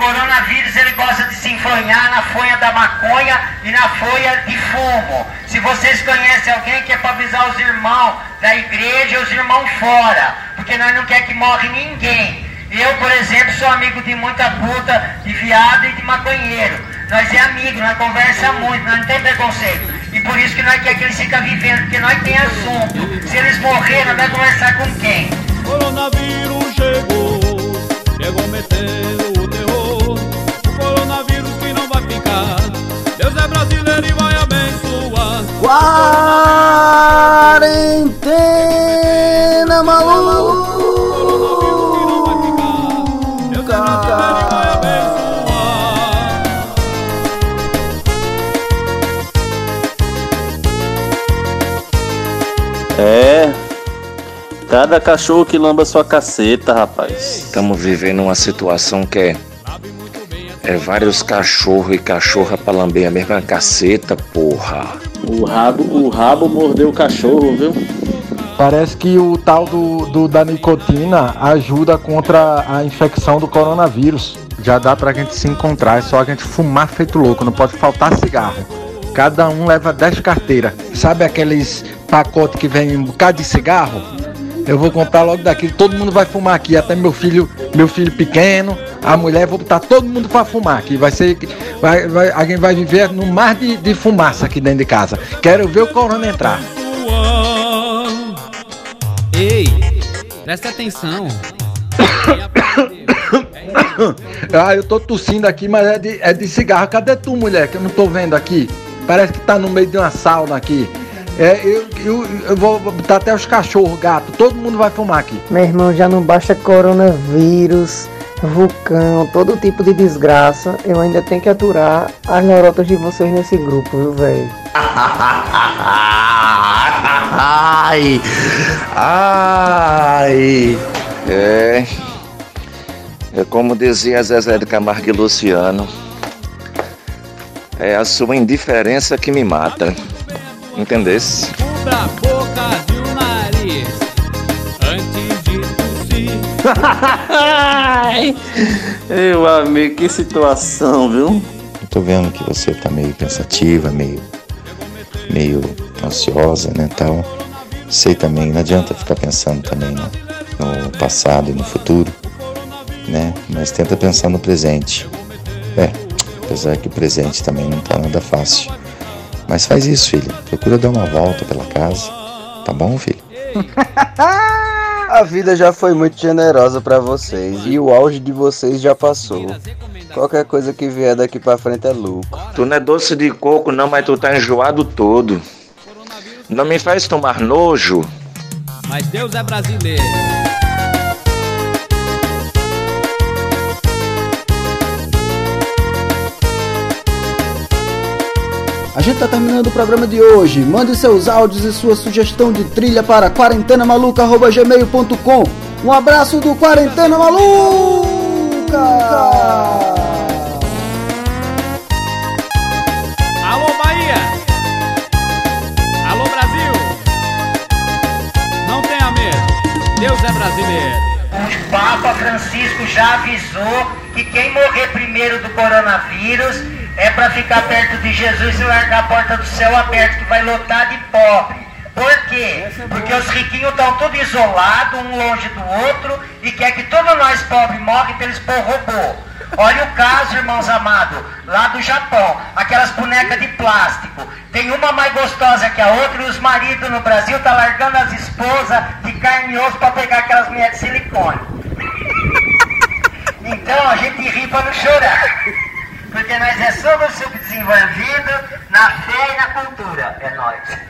coronavírus ele gosta de se enfronhar na folha da maconha e na folha de fumo. Se vocês conhecem alguém que é para avisar os irmãos da igreja, os irmãos fora, porque nós não quer que morre ninguém. Eu, por exemplo, sou amigo de muita puta, de viado e de maconheiro. Nós é amigo, nós conversa muito, nós não tem preconceito. E por isso que nós quer que eles ficam vivendo, porque nós tem assunto. Se eles morrerem, nós vamos conversar com quem? Coronavírus chegou, chegou meteu o terror. O coronavírus que não vai ficar. Deus é brasileiro e vai abençoar. Quarentena maluca. É. Cada cachorro que lamba sua caceta, rapaz. Estamos vivendo uma situação que é. É vários cachorros e cachorra pra lamber a mesma caceta, porra. O rabo, o rabo mordeu o cachorro, viu? Parece que o tal do, do, da nicotina ajuda contra a infecção do coronavírus. Já dá pra gente se encontrar, é só a gente fumar feito louco, não pode faltar cigarro. Cada um leva 10 carteiras. Sabe aqueles pacotes que vem um bocado de cigarro? Eu vou comprar logo daquilo, todo mundo vai fumar aqui, até meu filho, meu filho pequeno, a mulher, vou botar todo mundo para fumar aqui. Vai ser. Vai, vai, alguém vai viver no mar de, de fumaça aqui dentro de casa. Quero ver o corona entrar. Ei, presta atenção. ah, eu tô tossindo aqui, mas é de, é de cigarro. Cadê tu, mulher? Que eu não tô vendo aqui. Parece que tá no meio de uma sauna aqui. É, eu, eu, eu vou botar até os cachorros, gato, todo mundo vai fumar aqui. Meu irmão, já não basta coronavírus, vulcão, todo tipo de desgraça. Eu ainda tenho que aturar as neurotas de vocês nesse grupo, viu, velho? Ai! Ai! É. É como dizia Zezé de Camargo e Luciano. É a sua indiferença que me mata. Entendesse? Cubra a boca e o nariz antes de tossir. Meu amigo, que situação, viu? Eu tô vendo que você tá meio pensativa, meio. meio ansiosa, né, tal. Sei também, não adianta ficar pensando também no, no passado e no futuro, né? Mas tenta pensar no presente. É, apesar que o presente também não tá nada fácil. Mas faz isso, filho. Procura dar uma volta pela casa. Tá bom, filho? A vida já foi muito generosa para vocês e o auge de vocês já passou. Qualquer coisa que vier daqui para frente é lucro. Tu não é doce de coco não, mas tu tá enjoado todo. Não me faz tomar nojo. Mas Deus é brasileiro. A gente tá terminando o programa de hoje. Mande seus áudios e sua sugestão de trilha para quarentenamaluca.gmail.com Um abraço do Quarentena Maluca! Alô, Bahia! Alô, Brasil! Não tenha medo. Deus é brasileiro. O Papa Francisco já avisou que quem morrer primeiro do coronavírus é para ficar perto de Jesus e largar a porta do céu aberta, que vai lotar de pobre. Por quê? Porque os riquinhos estão tudo isolados, um longe do outro, e quer que todos nós pobres morrem para eles pôr robô. Olha o caso, irmãos amados, lá do Japão, aquelas bonecas de plástico. Tem uma mais gostosa que a outra e os maridos no Brasil tá largando as esposas de carne e osso para pegar aquelas mulheres de silicone. Então a gente ri para não chorar pessoa vida na fé e na cultura. É nóis.